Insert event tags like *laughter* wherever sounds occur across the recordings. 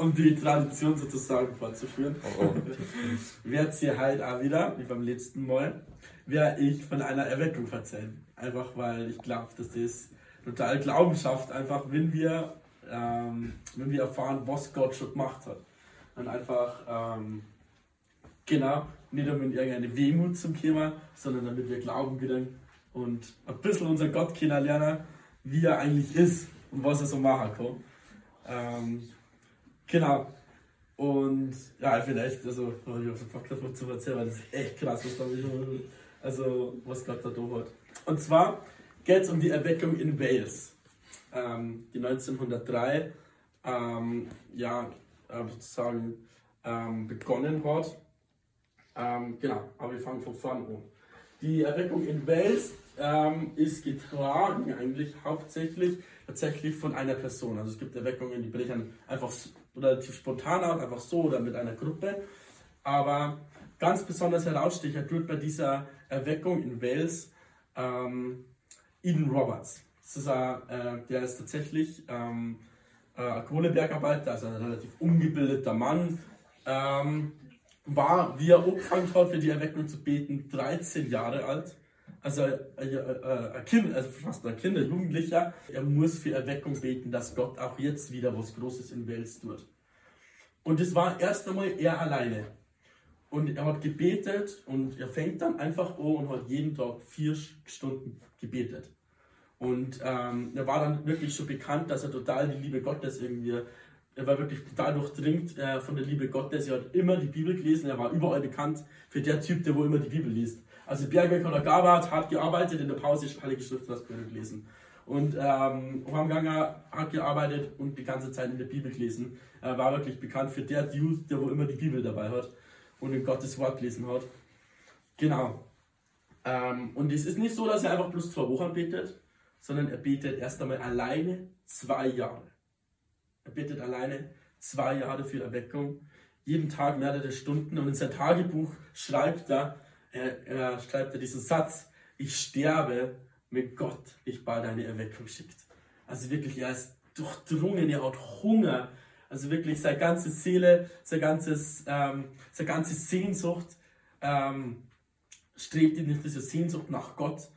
um die Tradition sozusagen fortzuführen, oh, oh. *laughs* werde hier halt auch wieder, wie beim letzten Mal, werde ich von einer Erweckung erzählen. Einfach weil ich glaube, dass das total Glauben schafft, einfach wenn wir, ähm, wenn wir erfahren, was Gott schon gemacht hat. Und einfach, ähm, genau, nicht um in irgendeine Wehmut zum Thema, sondern damit wir Glauben gewinnen und ein bisschen unser Gott kennenlernen, wie er eigentlich ist und was er so machen kann. Ähm, genau. Und ja, echt, also, ich habe so Bock davon zu erzählen, weil das ist echt krass, was, da, also, was Gott da hat. Und zwar geht es um die Erweckung in Wales, ähm, die 1903 ähm, ja, äh, sozusagen ähm, begonnen hat. Ähm, genau, aber wir fangen von vorne an. Die Erweckung in Wales ähm, ist getragen eigentlich hauptsächlich tatsächlich von einer Person. Also es gibt Erweckungen, die brechen einfach relativ spontan aus, einfach so oder mit einer Gruppe. Aber ganz besonders herausstecher tut bei dieser Erweckung in Wales ähm, Eden Roberts. Das ist äh, der ist tatsächlich ähm, äh, Kohlebergarbeiter, also ein relativ ungebildeter Mann. Ähm, war, wie er angefangen hat, für die Erweckung zu beten, 13 Jahre alt. Also äh, äh, ein Kind, also fast ein Kind, ein Jugendlicher, er muss für Erweckung beten, dass Gott auch jetzt wieder was Großes in Wels tut. Und es war erst einmal er alleine. Und er hat gebetet und er fängt dann einfach an und hat jeden Tag vier Stunden gebetet. Und ähm, er war dann wirklich schon bekannt, dass er total die Liebe Gottes irgendwie er war wirklich total durchdringt äh, von der Liebe Gottes. Er hat immer die Bibel gelesen. Er war überall bekannt für der Typ, der wo immer die Bibel liest. Also Bergwerk oder Gabat hat gearbeitet, in der Pause ist Heilige Schrift das gelesen. Und ähm, Ganger hat gearbeitet und die ganze Zeit in der Bibel gelesen. Er war wirklich bekannt für der Dude, der wo immer die Bibel dabei hat und in Gottes Wort gelesen hat. Genau. Ähm, und es ist nicht so, dass er einfach bloß zwei Wochen betet, sondern er betet erst einmal alleine zwei Jahre. Er bittet alleine zwei Jahre für Erweckung, jeden Tag mehrere Stunden und in sein Tagebuch schreibt er, er, er schreibt er diesen Satz, ich sterbe, wenn Gott mich bald eine Erweckung schickt. Also wirklich, er ist durchdrungen, er hat Hunger. Also wirklich seine ganze Seele, seine, ganzes, ähm, seine ganze Sehnsucht ähm, strebt in diese Sehnsucht nach Gott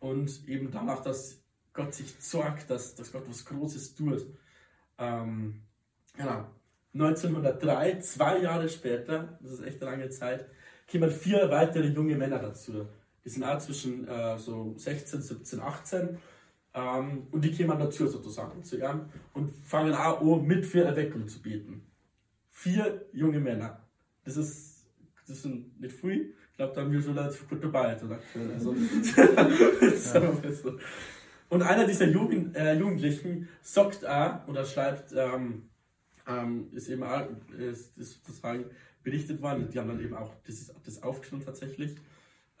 und eben danach, dass Gott sich sorgt, dass, dass Gott was Großes tut. Ähm, genau. 1903, zwei Jahre später, das ist echt eine lange Zeit, kommen vier weitere junge Männer dazu. Die sind auch zwischen äh, so 16, 17, 18 ähm, und die kommen dazu sozusagen zu ihm und fangen auch an, mit für Erweckung zu beten. Vier junge Männer. Das ist, das sind nicht viel. Ich glaube, da haben wir schon relativ gut dabei. Also, ja. Und einer dieser Jugend, äh, Jugendlichen sagt auch oder schreibt, ähm, ähm, ist eben auch, ist, ist sozusagen berichtet worden, die haben dann eben auch das, das aufgeschrieben tatsächlich,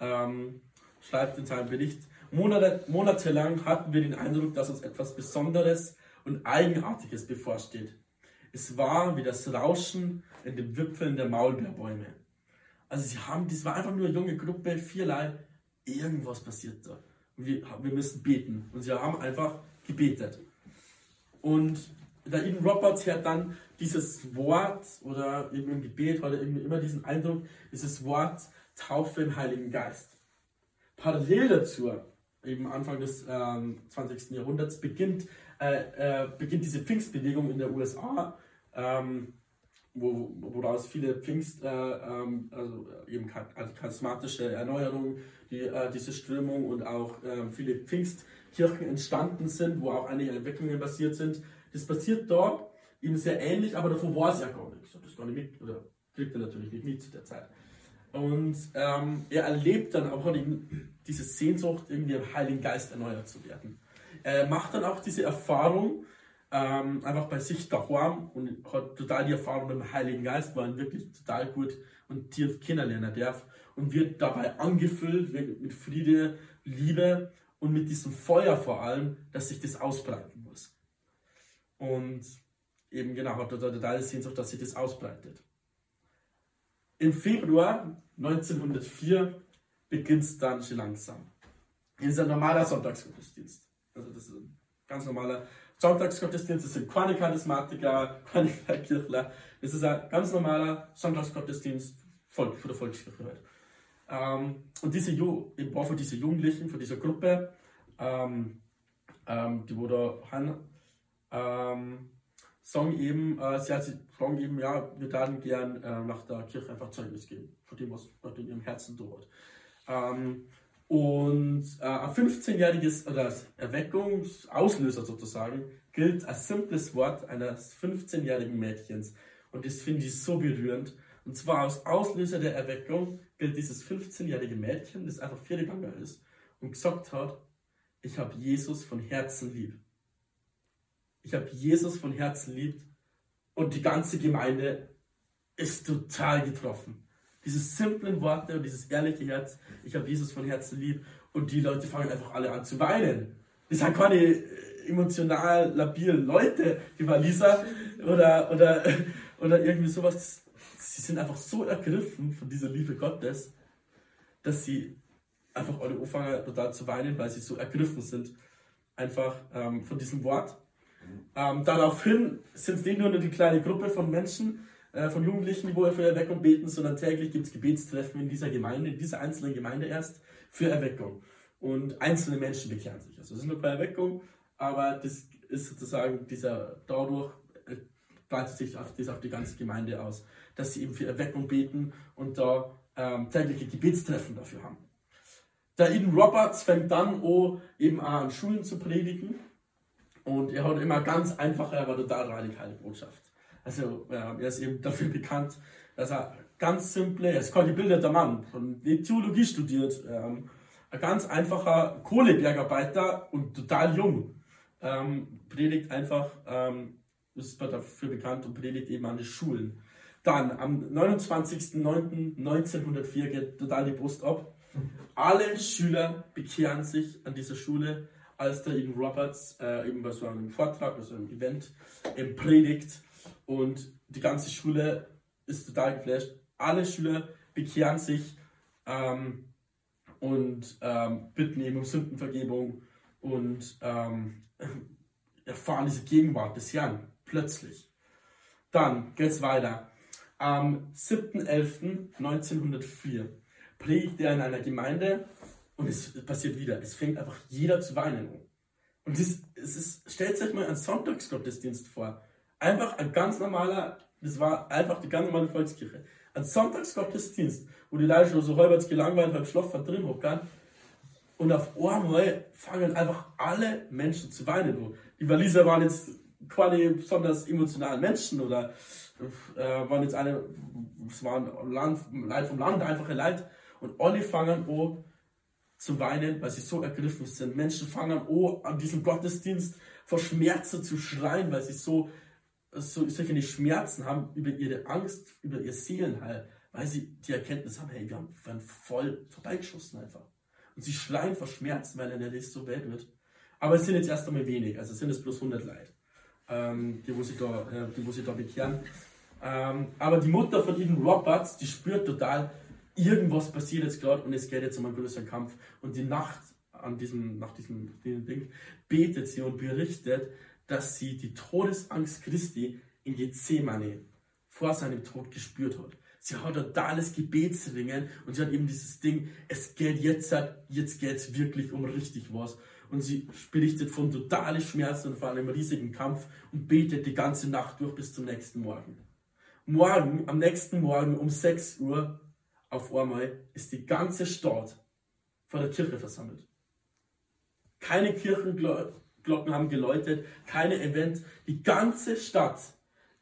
ähm, schreibt in seinem Bericht, Monate, monatelang hatten wir den Eindruck, dass uns etwas Besonderes und Eigenartiges bevorsteht. Es war wie das Rauschen in den Wipfeln der Maulbeerbäume. Also sie haben, das war einfach nur eine junge Gruppe, vierlei, irgendwas passiert da wir, wir müssen beten. Und sie haben einfach gebetet. Und der Eden Roberts hat dann dieses Wort oder eben im Gebet oder immer diesen Eindruck, dieses Wort Taufe im Heiligen Geist. Parallel dazu, eben Anfang des ähm, 20. Jahrhunderts, beginnt, äh, äh, beginnt diese Pfingstbewegung in der USA. Ähm, wo, woraus viele Pfingst, äh, ähm, also eben also charismatische Erneuerung, die, äh, diese Strömung und auch äh, viele Pfingstkirchen entstanden sind, wo auch einige Entwicklungen basiert sind. Das passiert dort eben sehr ähnlich, aber davon war es ja gar nicht. Ich habe das gar nicht mit, oder kriegt er natürlich nicht mit zu der Zeit. Und ähm, er erlebt dann auch diese Sehnsucht, irgendwie im Heiligen Geist erneuert zu werden. Er macht dann auch diese Erfahrung, ähm, einfach bei sich daheim und hat total die Erfahrung mit dem Heiligen Geist, weil er wirklich total gut und tief kennenlernen darf und wird dabei angefüllt mit Friede, Liebe und mit diesem Feuer vor allem, dass sich das ausbreiten muss. Und eben genau, hat er total Sehnsucht, dass sich das ausbreitet. Im Februar 1904 beginnt es dann schon langsam. Das ist ein normaler Sonntagsgottesdienst. Also das ist ein ganz normaler Sonntagsgottesdienste sind keine Charismatiker, keine Kirchler. Es ist ein ganz normaler Sonntagsgottesdienst von der Volkskirche halt. Ähm, und diese, Jugendlichen, von dieser Gruppe, ähm, ähm, die wurde ähm, sagen eben, äh, sie, sie sagen eben, ja, wir würden gern äh, nach der Kirche einfach Zeugnis geben, von dem, was Gott in ihrem Herzen tut. Ähm, und äh, ein 15-jähriges oder Erweckungsauslöser sozusagen gilt als simples Wort eines 15-jährigen Mädchens. Und das finde ich so berührend. Und zwar als Auslöser der Erweckung gilt dieses 15-jährige Mädchen, das einfach vier gegangen ist und gesagt hat, ich habe Jesus von Herzen lieb. Ich habe Jesus von Herzen lieb und die ganze Gemeinde ist total getroffen. Diese simplen Worte und dieses ehrliche Herz, ich habe Jesus von Herzen lieb und die Leute fangen einfach alle an zu weinen. Das sind keine äh, emotional labilen Leute, die Waliser oder, oder, *laughs* oder irgendwie sowas. Sie sind einfach so ergriffen von dieser Liebe Gottes, dass sie einfach alle anfangen total zu weinen, weil sie so ergriffen sind, einfach ähm, von diesem Wort. Ähm, daraufhin sind es nicht nur die kleine Gruppe von Menschen, äh, von Jugendlichen, die wohl für Erweckung beten, sondern täglich gibt es Gebetstreffen in dieser Gemeinde, in dieser einzelnen Gemeinde erst für Erweckung. Und einzelne Menschen bekehren sich. Also es ist nur bei Erweckung, aber das ist sozusagen dieser dadurch äh, breitet sich auf, das auf die ganze Gemeinde aus, dass sie eben für Erweckung beten und da ähm, tägliche Gebetstreffen dafür haben. Der Eden Roberts fängt dann an, eben an Schulen zu predigen und er hat immer ganz einfache, aber total radikale Botschaft. Also er ist eben dafür bekannt, dass er ganz simple, er ist kein gebildeter Mann, und die Theologie studiert, ähm, ein ganz einfacher Kohlebergarbeiter und total jung. Ähm, predigt einfach, ähm, ist dafür bekannt und predigt eben an den Schulen. Dann am 29.09.1904 geht total die Brust ab. Alle Schüler bekehren sich an dieser Schule als der Eden Roberts äh, eben bei so einem Vortrag, also einem Event, eben predigt und die ganze Schule ist total geflasht. Alle Schüler bekehren sich ähm, und ähm, bitten eben um Sündenvergebung und ähm, *laughs* erfahren diese Gegenwart des Herrn plötzlich. Dann geht es weiter. Am 7.11.1904 predigt er in einer Gemeinde und es passiert wieder. Es fängt einfach jeder zu weinen an. Und das, es ist, stellt euch mal einen Sonntagsgottesdienst vor. Einfach ein ganz normaler, das war einfach die ganz normale Volkskirche. Ein Sonntagsgottesdienst, wo die Leute schon so halbwegs gelangweilt halb schlafen drin hocken. Und auf einmal fangen einfach alle Menschen zu weinen an. Die Waliser waren jetzt keine besonders emotionalen Menschen oder äh, waren jetzt eine, es waren Land, Leid vom Land, einfache Leid. Und alle fangen an, zu weinen, weil sie so ergriffen sind. Menschen fangen an, an diesem Gottesdienst vor Schmerzen zu schreien, weil sie so, so solche Schmerzen haben über ihre Angst, über ihr Seelenheil, weil sie die Erkenntnis haben, hey, wir haben, voll vorbeigeschossen einfach. Und sie schreien vor Schmerzen, weil ihnen das so weh wird. Aber es sind jetzt erst einmal wenig, also es sind es bloß 100 Leute, ähm, die, wo sich da, äh, die, wo sich da bekehren. Ähm, aber die Mutter von Eden Roberts, die spürt total, irgendwas passiert jetzt gerade und es geht jetzt um einen größeren Kampf. Und die Nacht an diesem, nach diesem, diesem Ding betet sie und berichtet, dass sie die Todesangst Christi in Gethsemane vor seinem Tod gespürt hat. Sie hat totales Gebetsringen und sie hat eben dieses Ding, es geht jetzt, jetzt geht es wirklich um richtig was. Und sie berichtet von totalen Schmerzen und von einem riesigen Kampf und betet die ganze Nacht durch bis zum nächsten Morgen. Morgen, am nächsten Morgen um 6 Uhr, auf einmal ist die ganze Stadt vor der Kirche versammelt. Keine Kirchenglocken haben geläutet, keine Event. Die ganze Stadt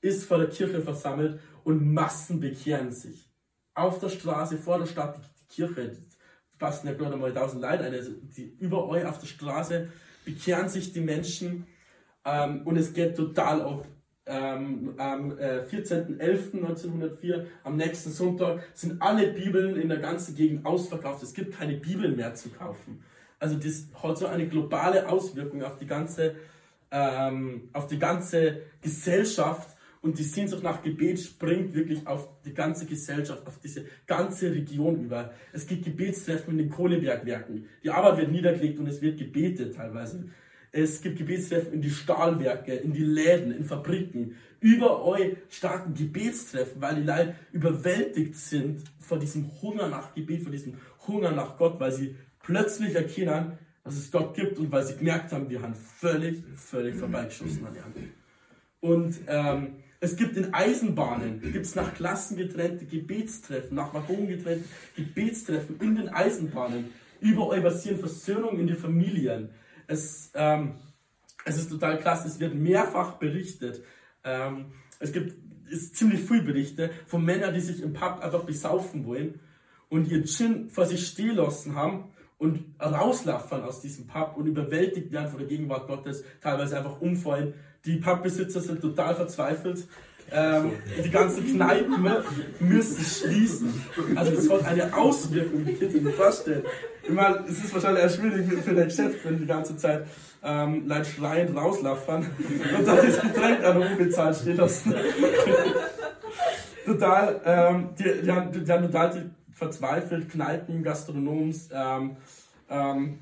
ist vor der Kirche versammelt und Massen bekehren sich. Auf der Straße, vor der Stadt, die Kirche, passen ja gerade einmal tausend Leute ein, also die, überall auf der Straße bekehren sich die Menschen ähm, und es geht total ab ähm, am äh, 14.11.1904, am nächsten Sonntag, sind alle Bibeln in der ganzen Gegend ausverkauft. Es gibt keine Bibeln mehr zu kaufen. Also das hat so eine globale Auswirkung auf die ganze, ähm, auf die ganze Gesellschaft und die Sehnsucht nach Gebet springt wirklich auf die ganze Gesellschaft, auf diese ganze Region über. Es gibt Gebetstreffen in den Kohlebergwerken. Die Arbeit wird niedergelegt und es wird gebetet teilweise. Es gibt Gebetstreffen in die Stahlwerke, in die Läden, in Fabriken. Überall starten Gebetstreffen, weil die Leute überwältigt sind von diesem Hunger nach Gebet, von diesem Hunger nach Gott, weil sie plötzlich erkennen, dass es Gott gibt und weil sie gemerkt haben, wir haben völlig, völlig vorbeigeschossen an Hand. Und ähm, es gibt in Eisenbahnen, gibt es nach Klassen getrennte Gebetstreffen, nach Waggonen getrennte Gebetstreffen in den Eisenbahnen. Überall passieren Versöhnungen in den Familien. Es, ähm, es ist total krass, es wird mehrfach berichtet. Ähm, es gibt ist ziemlich viel Berichte von Männern, die sich im Pub einfach besaufen wollen und ihr Gin vor sich stehen lassen haben und rauslaufen aus diesem Pub und überwältigt werden von der Gegenwart Gottes, teilweise einfach umfallen. Die Pubbesitzer sind total verzweifelt. Ähm, die ganzen Kneipen müssen schließen. Also es hat eine Auswirkung, die könnt ihr euch vorstellen. Ich meine, es ist wahrscheinlich eher schwierig für den Chef, wenn die ganze Zeit ähm, Leute schreiend rauslaufen *laughs* und dann das Getränk an unbezahlt stehen lassen. *laughs* total, ähm, die, die, haben, die haben total verzweifelt, Kneipen, Gastronoms, ähm, ähm,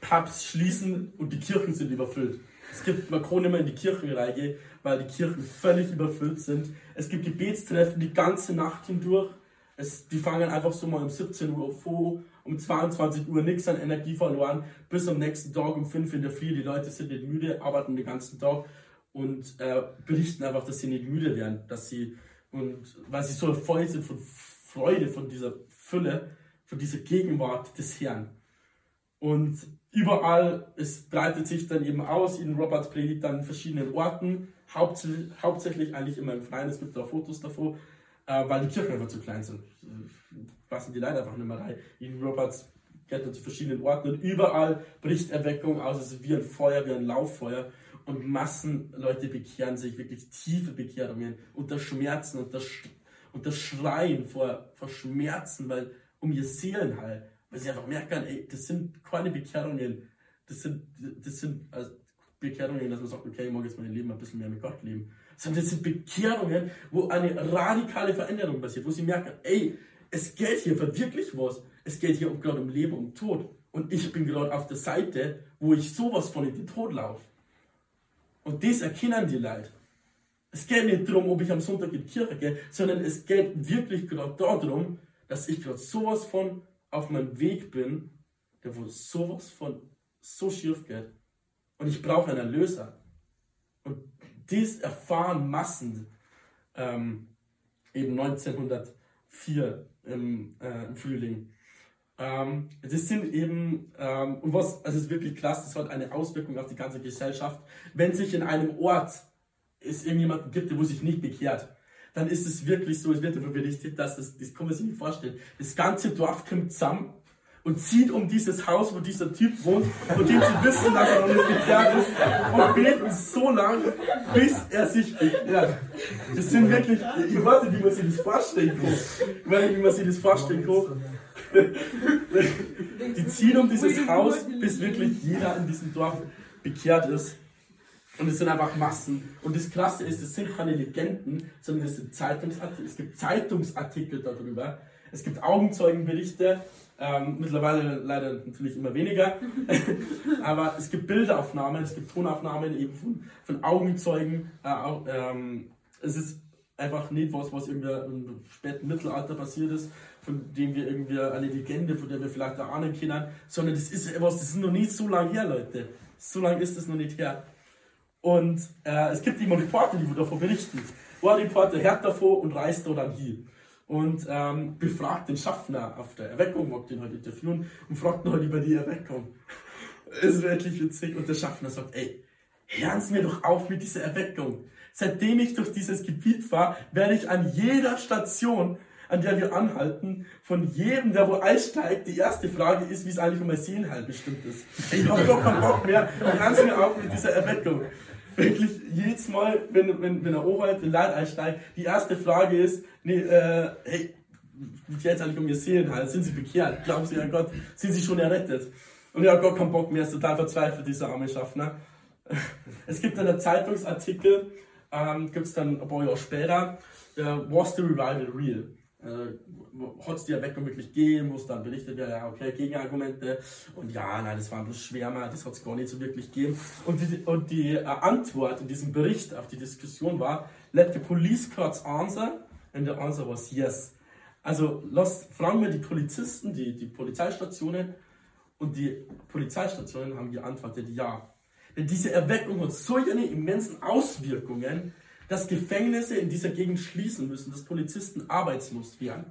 Pubs schließen und die Kirchen sind überfüllt. Es gibt, man kann nicht mehr in die Kirchen reingehen, weil die Kirchen völlig überfüllt sind. Es gibt Gebetstreffen die ganze Nacht hindurch. Es, die fangen einfach so mal um 17 Uhr vor, um 22 Uhr nichts an Energie verloren, bis am nächsten Tag um 5 in der Früh. Die Leute sind nicht müde, arbeiten den ganzen Tag und äh, berichten einfach, dass sie nicht müde werden, dass sie, und weil sie so voll sind von Freude, von dieser Fülle, von dieser Gegenwart des Herrn. Und überall, es breitet sich dann eben aus, in Roberts predigt dann in verschiedenen Orten, hauptsächlich, hauptsächlich eigentlich immer im Freien, es gibt da Fotos davor, äh, weil die Kirchen einfach zu klein sind. Passen die leider einfach nicht mehr rein. In Roberts geht er zu verschiedenen Orten und überall bricht Erweckung aus, es ist wie ein Feuer, wie ein Lauffeuer und Massen Leute bekehren sich, wirklich tiefe Bekehrungen, unter Schmerzen, unter, unter Schreien vor, vor Schmerzen, weil um ihr Seelenheil weil sie einfach merken, ey, das sind keine Bekehrungen, das sind, das sind also Bekehrungen, dass man sagt, okay, ich mag jetzt mein Leben ein bisschen mehr mit Gott leben. Sondern das sind Bekehrungen, wo eine radikale Veränderung passiert, wo sie merken, ey, es geht hier für wirklich was. Es geht hier um gerade um Leben und Tod. Und ich bin gerade auf der Seite, wo ich sowas von in den Tod laufe. Und das erkennen die Leute. Es geht nicht darum, ob ich am Sonntag in die Kirche gehe, sondern es geht wirklich gerade darum, dass ich gerade sowas von auf meinem Weg bin, der wo sowas von so schief geht. Und ich brauche einen Erlöser. Und dies erfahren Massen ähm, eben 1904 im, äh, im Frühling. Ähm, das sind eben, ähm, und was, also es ist wirklich klasse, das hat eine Auswirkung auf die ganze Gesellschaft. Wenn sich in einem Ort es irgendjemanden gibt, wo sich nicht bekehrt, dann ist es wirklich so, es wird darüber berichtet, dass das, das kann man sich nicht vorstellen. Das ganze Dorf kommt zusammen und zieht um dieses Haus, wo dieser Typ wohnt, von dem sie wissen, dass er noch nicht bekehrt ist, und beten so lange, bis er sich bekehrt. Das sind wirklich, ich weiß nicht, wie man sich das vorstellen kann. Ich weiß nicht, wie man sich das vorstellen kann. Die ziehen um dieses Haus, bis wirklich jeder in diesem Dorf bekehrt ist. Und es sind einfach Massen. Und das Klasse ist, es sind keine Legenden, sondern es sind Zeitungsartikel. Es gibt Zeitungsartikel darüber. Es gibt Augenzeugenberichte. Ähm, mittlerweile leider natürlich immer weniger. *laughs* Aber es gibt Bildaufnahmen, es gibt Tonaufnahmen eben von, von Augenzeugen. Äh, ähm, es ist einfach nicht was, was irgendwie im späten Mittelalter passiert ist, von dem wir irgendwie eine Legende, von der wir vielleicht ahnen können, sondern das ist etwas, das ist noch nicht so lange her, Leute. So lange ist es noch nicht her. Und äh, es gibt immer Reporter, die davon berichten. Ein Reporter hört davor und reist da dann hin. Und ähm, befragt den Schaffner auf der Erweckung, mag den halt interviewen und fragt ihn halt über die Erweckung. *laughs* ist wirklich witzig. Und der Schaffner sagt, ey, hören Sie mir doch auf mit dieser Erweckung. Seitdem ich durch dieses Gebiet fahre, werde ich an jeder Station, an der wir anhalten, von jedem, der wo einsteigt, die erste Frage ist, wie es eigentlich um mein Seelenheil bestimmt ist. Ich habe doch keinen Bock mehr, hören Sie mir auf mit dieser Erweckung wirklich jedes Mal, wenn, wenn, wenn er Oberhalb den Leid einsteigt, die erste Frage ist, nee, äh, hey, es eigentlich um ihr Seelenheil? Sind sie bekehrt? Glauben sie an Gott? Sind sie schon errettet? Und ja, Gott keinen Bock mehr, ist total verzweifelt, dieser arme Schaffner. *laughs* Es gibt einen Zeitungsartikel, ähm, gibt es dann ein paar Jahre später, äh, Was the Revival Real? Äh, hat es die Erweckung wirklich wo es dann berichtet wird, ja, okay, Gegenargumente und ja, nein, das war bloß Schwärmer, das hat es gar nicht so wirklich gegeben. Und die, und die äh, Antwort in diesem Bericht auf die Diskussion war, let the police courts answer, and the answer was yes. Also lass, fragen wir die Polizisten, die, die Polizeistationen und die Polizeistationen haben geantwortet, ja. Denn diese Erweckung hat solche immensen Auswirkungen, dass Gefängnisse in dieser Gegend schließen müssen, dass Polizisten arbeitslos werden.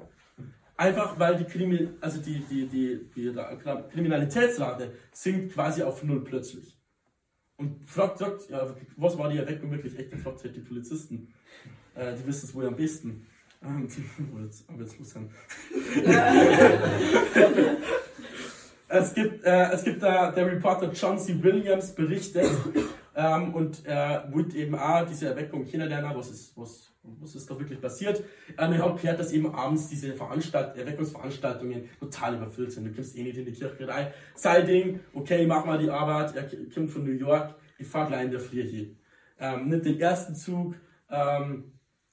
Einfach weil die, Krimi also die, die, die, die Kriminalitätsrate sinkt quasi auf null plötzlich. Und fragt, sagt, ja, was war die Erweckung wirklich echt? Fragt halt die Polizisten. Äh, die wissen es wohl am besten. Ähm, *laughs* aber jetzt muss dann. *laughs* es gibt, äh, es gibt da der Reporter John C. Williams berichtet, ähm, und er wollte eben auch diese Erweckung kennenlernen, was ist, was, was ist da wirklich passiert. Ähm, ich habe gehört, dass eben abends diese Veranstalt Erweckungsveranstaltungen total überfüllt sind. Du kommst eh nicht in die Kirche rein. Sein Ding, okay, ich mach mal die Arbeit, er kommt von New York, ich fahre gleich in der Früh hier. Ähm, nimmt den ersten Zug, ähm,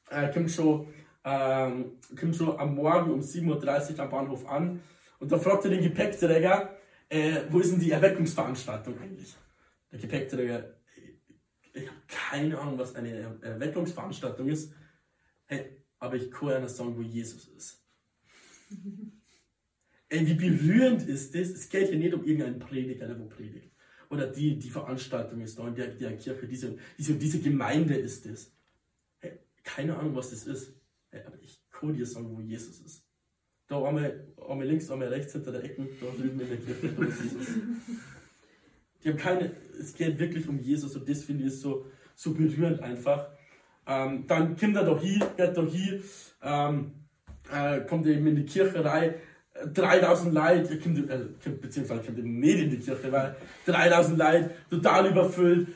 er kommt schon, ähm, kommt schon am Morgen um 7.30 Uhr am Bahnhof an und da fragt er den Gepäckträger, äh, wo ist denn die Erweckungsveranstaltung eigentlich? Der Gepäckträger, ich habe keine Ahnung, was eine Erweckungsveranstaltung ist. Hey, aber ich kann einer sagen, wo Jesus ist. *laughs* Ey, wie berührend ist das? Es geht hier nicht um irgendeinen Prediger, der wo predigt. Oder die, die Veranstaltung ist da in der, der Kirche, diese, diese, diese Gemeinde ist das. Hey, keine Ahnung, was das ist. Hey, aber ich kann dir sagen, wo Jesus ist. Da einmal, einmal links, einmal rechts hinter der Ecke, da drüben in der Kirche, da ist Jesus. *laughs* Die haben keine, es geht wirklich um Jesus und das finde ich so, so berührend einfach. Ähm, dann kommt er doch hier, geht doch hier, ähm, äh, kommt eben in die Kirche rein, 3000 Leute, kommt, äh, kommt, beziehungsweise kommt eben nicht in die Kirche, weil 3000 Leute, total überfüllt,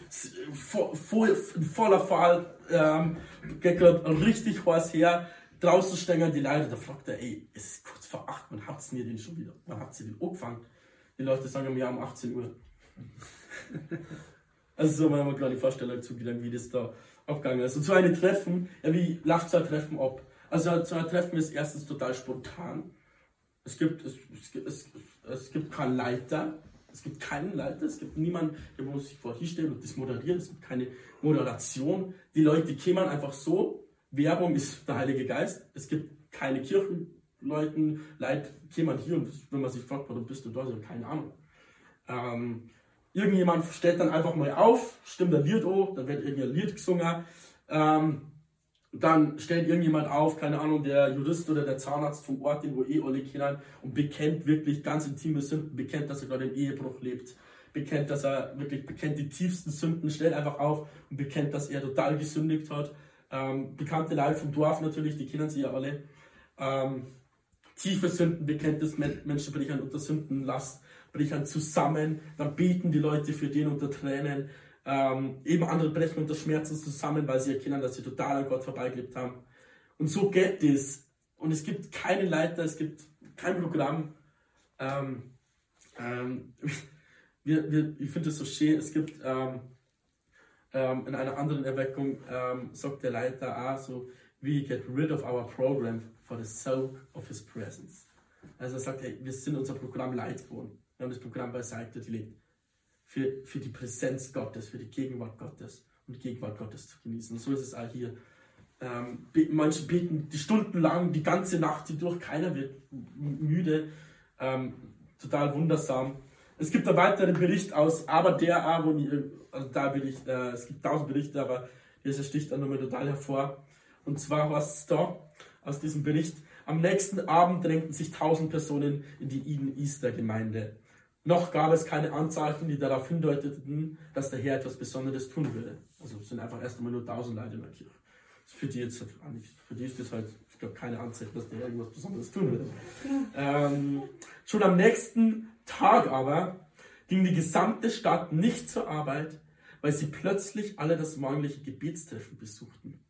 vo, vo, voller Fall, ähm, geht gerade richtig heiß her, draußen stehen die Leute, da fragt er, ey, es ist kurz vor 8, wann habt ihr den schon wieder? Wann habt ihr den angefangen? Die Leute sagen mir um 18 Uhr. *laughs* also so mal gerade die Vorstellung zugelangt, wie das da abgegangen ist. Und so ein Treffen, ja, wie läuft so ein Treffen ab? Also so ein Treffen ist erstens total spontan. Es gibt, es, es, es, gibt keinen Leiter, es gibt keinen Leiter, es gibt niemanden, der muss sich vorher hinstellen und das moderieren, es gibt keine Moderation. Die Leute kämen einfach so. Werbung ist der Heilige Geist. Es gibt keine Kirchenleuten, Leute kämen hier und wenn man sich fragt, warum bist du da, so keine Ahnung. Ähm, Irgendjemand stellt dann einfach mal auf, stimmt ein Lied an, dann wird irgendein Lied gesungen. Ähm, dann stellt irgendjemand auf, keine Ahnung, der Jurist oder der Zahnarzt vom Ort, den wo eh alle kennen, und bekennt wirklich ganz intime Sünden, bekennt, dass er gerade im Ehebruch lebt, bekennt, dass er wirklich bekennt die tiefsten Sünden, stellt einfach auf und bekennt, dass er total gesündigt hat. Ähm, bekannte Leute vom Dorf natürlich, die kennen sie ja alle. Ähm, tiefe Sünden bekennt das Menschen brechen unter Sündenlast brechen zusammen, dann beten die Leute für den unter Tränen. Ähm, eben andere brechen unter Schmerzen zusammen, weil sie erkennen, dass sie total an Gott vorbeigelebt haben. Und so geht es. Und es gibt keine Leiter, es gibt kein Programm. Ähm, ähm, *laughs* wir, wir, ich finde es so schön, es gibt ähm, ähm, in einer anderen Erweckung, ähm, sagt der Leiter auch so, we get rid of our program for the sake of his presence. Also er sagt, hey, wir sind unser Programm leid geworden. Wir haben das Programm beiseite gelegt. Für, für die Präsenz Gottes, für die Gegenwart Gottes und Gegenwart Gottes zu genießen. Und so ist es auch hier. Ähm, manche beten die Stunden lang, die ganze Nacht durch, keiner wird müde. Ähm, total wundersam. Es gibt einen weiteren Bericht aus Aber der A, wo ich, also da will ich, äh, es gibt tausend Berichte, aber dieser sticht dann nochmal total hervor. Und zwar was es da aus diesem Bericht. Am nächsten Abend drängten sich tausend Personen in die Eden Easter Gemeinde. Noch gab es keine Anzeichen, die darauf hindeuteten, dass der Herr etwas Besonderes tun würde. Also es sind einfach erst einmal nur tausend Leute in der Kirche. Für die, jetzt, für die ist das halt, ich glaube, keine Anzeichen, dass der Herr irgendwas Besonderes tun würde. Ähm, schon am nächsten Tag aber ging die gesamte Stadt nicht zur Arbeit, weil sie plötzlich alle das morgendliche Gebetstreffen besuchten.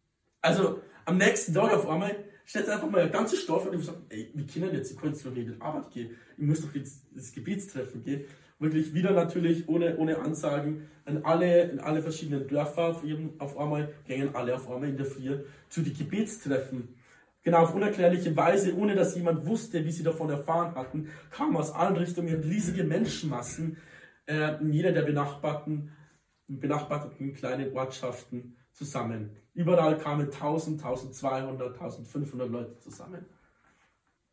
Also am nächsten Tag auf einmal stellt einfach mal eine ganze Staffel und sage, ey, wir können jetzt, nicht in Arbeit gehen, ich muss doch jetzt ins Gebetstreffen gehen. Wirklich wieder natürlich ohne, ohne Ansagen in alle, in alle verschiedenen Dörfer auf, jedem, auf einmal, gehen alle auf einmal in der Früh zu den Gebetstreffen. Genau, auf unerklärliche Weise, ohne dass jemand wusste, wie sie davon erfahren hatten, kamen aus allen Richtungen riesige Menschenmassen äh, in jeder der benachbarten, benachbarten kleinen Ortschaften zusammen. Überall kamen 1000, 1200, 1500 Leute zusammen.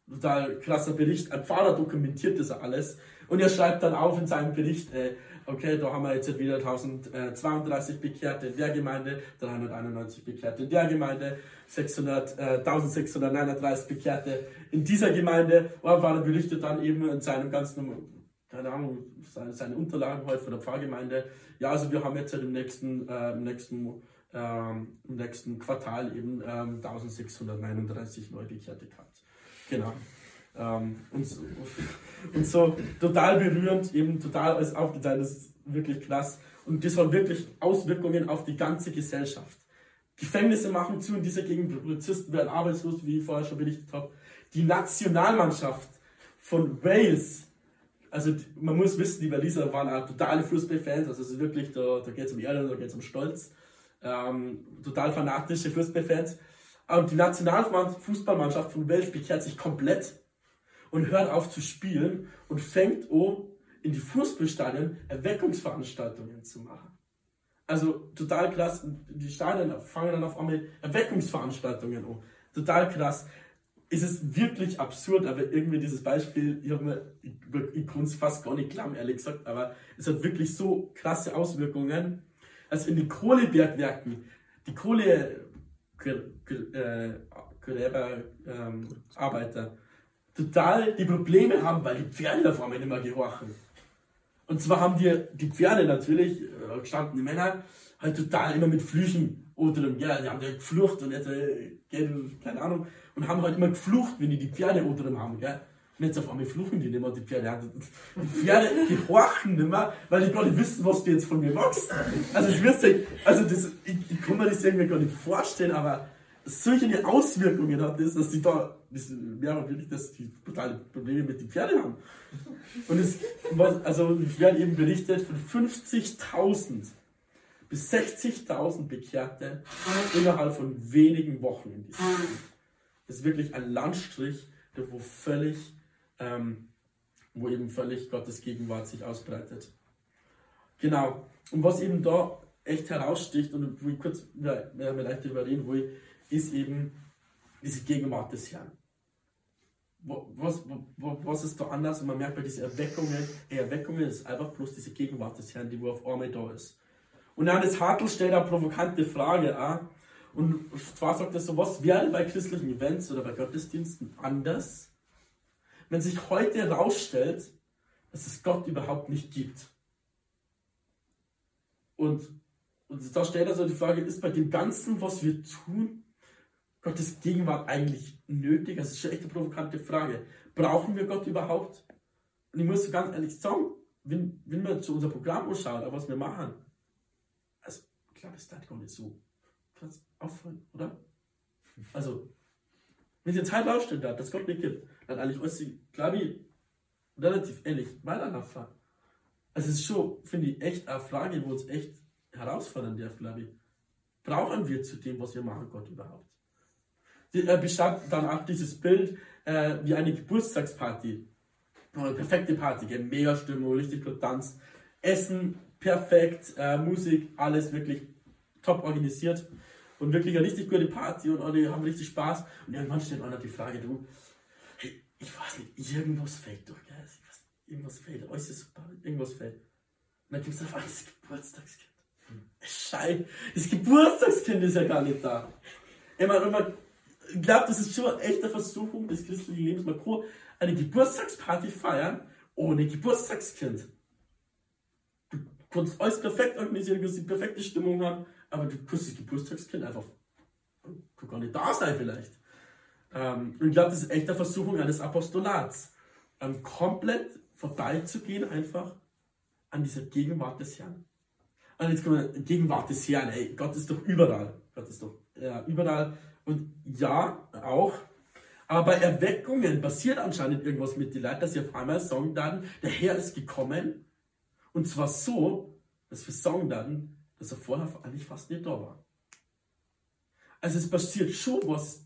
Total krasser Bericht. Ein Pfarrer dokumentiert das alles und er schreibt dann auf in seinem Bericht, äh, okay, da haben wir jetzt wieder 1032 Bekehrte in der Gemeinde, 391 Bekehrte in der Gemeinde, 600, äh, 1639 Bekehrte in dieser Gemeinde. Und war berichtet dann eben in seinem ganzen, keine Ahnung, seine, seine Unterlagen heute von der Pfarrgemeinde. Ja, also wir haben jetzt halt im nächsten, äh, im nächsten, ähm, im nächsten Quartal eben ähm, 1639 Neubekehrte gehabt. Genau. Ähm, und, so, und so total berührend, eben total alles aufgeteilt, das ist wirklich krass. Und das hat wirklich Auswirkungen auf die ganze Gesellschaft. Gefängnisse machen zu in dieser Gegend, Polizisten werden arbeitslos, wie ich vorher schon berichtet habe. Die Nationalmannschaft von Wales, also man muss wissen, die Waliser waren auch totale Fußballfans, also es ist wirklich, da, da geht es um Erde, da geht es um Stolz. Ähm, total fanatische Fußballfans. Und die Nationalfußballmannschaft von Wales bekehrt sich komplett und hört auf zu spielen und fängt an, in die Fußballstadien Erweckungsveranstaltungen zu machen. Also total krass. Die Stadien fangen dann auf einmal Erweckungsveranstaltungen an. Total krass. Es ist wirklich absurd, aber irgendwie dieses Beispiel, ich, ich, ich kann es fast gar nicht glauben, ehrlich gesagt, aber es hat wirklich so krasse Auswirkungen, als in den Kohlebergwerken, die Kohle äh, ähm, total die Probleme haben, weil die Pferde einmal nicht mehr gehorchen. Und zwar haben wir die Pferde natürlich, äh, gestandene Männer, halt total immer mit Flüchen unter dem, ja, die haben ja geflucht und jetzt, äh, keine Ahnung, und haben halt immer geflucht, wenn die die Pferde unter dem haben, gell. Und jetzt auf einmal fluchen die nicht mehr, die Pferde. Die Pferde gehorchen nicht mehr, weil die gar nicht wissen, was die jetzt von mir wachsen. Also ich wirst also das, ich, ich kann mir das irgendwie gar nicht vorstellen, aber solche Auswirkungen hat das, dass die da, das wäre wirklich, dass die totale Probleme mit den Pferden haben. Und es, also werden eben berichtet von 50.000 bis 60.000 Bekehrte innerhalb von wenigen Wochen in diesem. Das ist wirklich ein Landstrich, wo völlig, ähm, wo eben völlig Gottes Gegenwart sich ausbreitet. Genau. Und was eben da echt heraussticht und wo ich kurz ja, vielleicht darüber reden will, ist eben diese Gegenwart des Herrn. Was, was ist da anders? Und man merkt bei diesen Erweckungen, Erweckungen ist einfach bloß diese Gegenwart des Herrn, die wo auf einmal da ist. Und das Hartl stellt eine provokante Frage an. Und zwar sagt er so, was wäre bei christlichen Events oder bei Gottesdiensten anders, wenn sich heute herausstellt, dass es Gott überhaupt nicht gibt? Und, und da stellt er so die Frage, ist bei dem Ganzen, was wir tun, Gottes Gegenwart eigentlich nötig? Das ist schon echt eine provokante Frage. Brauchen wir Gott überhaupt? Und ich muss ganz ehrlich sagen, wenn, wenn wir zu unser Programm anschauen, was wir machen, also ich glaube, es darf gar nicht so Platz auffallen, oder? Also, wenn sie jetzt halt aufstellt, dass Gott nicht gibt, dann eigentlich alles, glaube ich, relativ ähnlich weiterfahren. Also es ist schon, finde ich, echt eine Frage, wo uns echt herausfordern darf, glaube ich. Brauchen wir zu dem, was wir machen, Gott überhaupt? Äh, bestand dann auch dieses Bild äh, wie eine Geburtstagsparty. Eine perfekte Party, gell? mega Stimmung, richtig gut Tanz. Essen perfekt, äh, Musik, alles wirklich top organisiert. Und wirklich eine richtig gute Party und alle haben richtig Spaß. Und irgendwann stellt einer die Frage, du, hey, ich weiß nicht, irgendwas fällt doch, gell? Ich weiß, irgendwas fällt, alles ist super, irgendwas fällt. Und dann gibt es auf einmal das Geburtstagskind. Hm. Scheiße, das Geburtstagskind ist ja gar nicht da. Ich meine, ich glaube, das ist schon eine echte Versuchung des christlichen Lebens. Man kann eine Geburtstagsparty feiern ohne Geburtstagskind. Du kannst alles perfekt organisieren, du kannst die perfekte Stimmung haben, aber du kannst das Geburtstagskind einfach kann gar nicht da sein vielleicht. Ähm, und ich glaube, das ist echt eine Versuchung eines Apostolats. Ähm, komplett vorbeizugehen einfach an dieser Gegenwart des Herrn. Jetzt kommen wir, Gegenwart des Herrn, ey, Gott ist doch überall. Gott ist doch ja, überall und ja, auch. Aber bei Erweckungen passiert anscheinend irgendwas mit den Leuten, dass sie auf einmal sagen dann, der Herr ist gekommen. Und zwar so, dass wir sagen dann, dass er vorher eigentlich fast nicht da war. Also es passiert schon was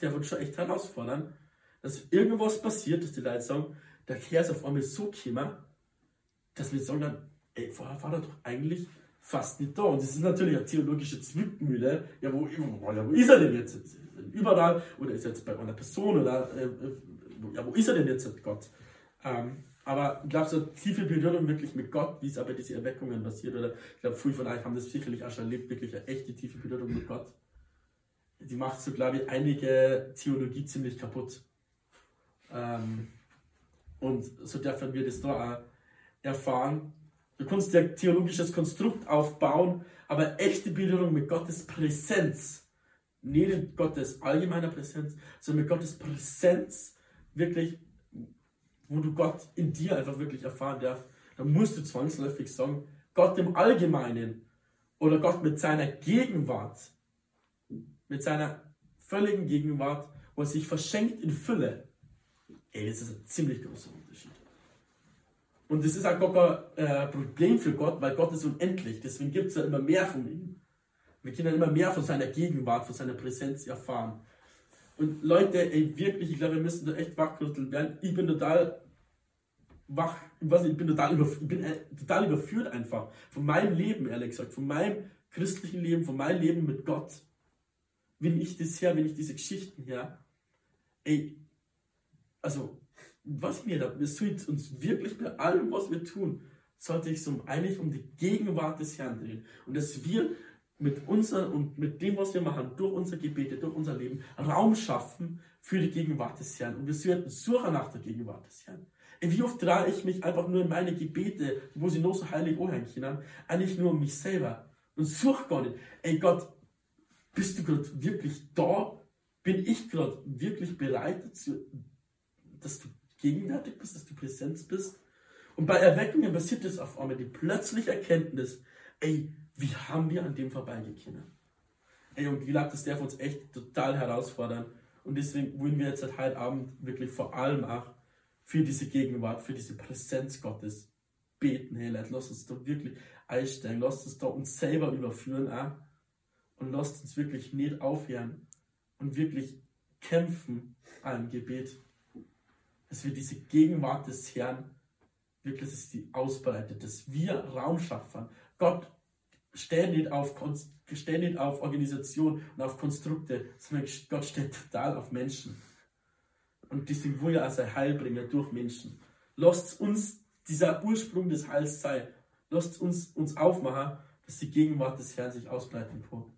der wird schon echt herausfordern, dass irgendwas passiert, dass die Leute sagen, der Herr ist auf einmal so gekommen, dass wir sagen dann, ey, vorher war er doch eigentlich fast nicht da. Und das ist natürlich eine theologische Zwickmühle. Ja, wo, ja, wo ist er denn jetzt? Überall? Oder ist er jetzt bei einer Person? Oder äh, äh ja, wo ist er denn jetzt, Gott? Ähm, aber ich glaube, so tiefe Berührung wirklich mit Gott, wie es aber diese Erweckungen passiert, oder ich glaube, viele von euch haben das sicherlich auch schon erlebt, wirklich eine echte tiefe Berührung mit Gott. Die macht so, glaube ich, einige Theologie ziemlich kaputt. Ähm, und so dürfen wir das da auch erfahren. Du kannst ja theologisches Konstrukt aufbauen, aber echte Berührung mit Gottes Präsenz, nicht mit Gottes allgemeiner Präsenz, sondern mit Gottes Präsenz, wirklich, wo du Gott in dir einfach wirklich erfahren darfst, dann musst du zwangsläufig sagen, Gott im Allgemeinen oder Gott mit seiner Gegenwart, mit seiner völligen Gegenwart, wo er sich verschenkt in Fülle. Ey, das ist ein ziemlich großer Unterschied. Und das ist auch gar kein äh, Problem für Gott, weil Gott ist unendlich. Deswegen gibt es ja immer mehr von ihm. Wir können immer mehr von seiner Gegenwart, von seiner Präsenz erfahren. Und Leute, ey, wirklich, ich glaube, wir müssen da echt wachrütteln werden. Ich bin total wach, ich, weiß nicht, ich bin, total, ich bin äh, total überführt einfach von meinem Leben, ehrlich gesagt, von meinem christlichen Leben, von meinem Leben mit Gott. Wenn ich das her, wenn ich diese Geschichten her, ey, also was wir da, es tut uns wirklich bei allem, was wir tun, sollte ich so eigentlich um die Gegenwart des Herrn drehen. Und dass wir mit unser und mit dem, was wir machen, durch unsere Gebete, durch unser Leben, Raum schaffen für die Gegenwart des Herrn. Und wir sollten suchen nach der Gegenwart des Herrn. Wie oft drehe ich mich einfach nur in meine Gebete, wo sie noch so heilig anhängen können, eigentlich nur um mich selber und suche gar nicht. Ey Gott, bist du gerade wirklich da? Bin ich gerade wirklich bereit dazu, dass du gegenwärtig bist, dass du Präsenz bist. Und bei Erweckungen passiert es auf einmal die plötzliche Erkenntnis, ey, wie haben wir an dem vorbeigekommen? Ey, und ich glaube, das darf uns echt total herausfordern. Und deswegen wollen wir jetzt heute Abend wirklich vor allem auch für diese Gegenwart, für diese Präsenz Gottes beten. Hey Leute, lasst uns da wirklich einsteigen, lasst uns da uns selber überführen auch. Und lasst uns wirklich nicht aufhören und wirklich kämpfen an Gebet dass wir diese Gegenwart des Herrn wirklich dass die ausbreitet, dass wir Raum schaffen. Gott steht nicht auf, steht nicht auf Organisation und auf Konstrukte, sondern Gott steht total auf Menschen. Und deswegen will als ein Heilbringer durch Menschen. Lasst uns dieser Ursprung des Heils sein. Lasst uns uns aufmachen, dass die Gegenwart des Herrn sich ausbreiten kann.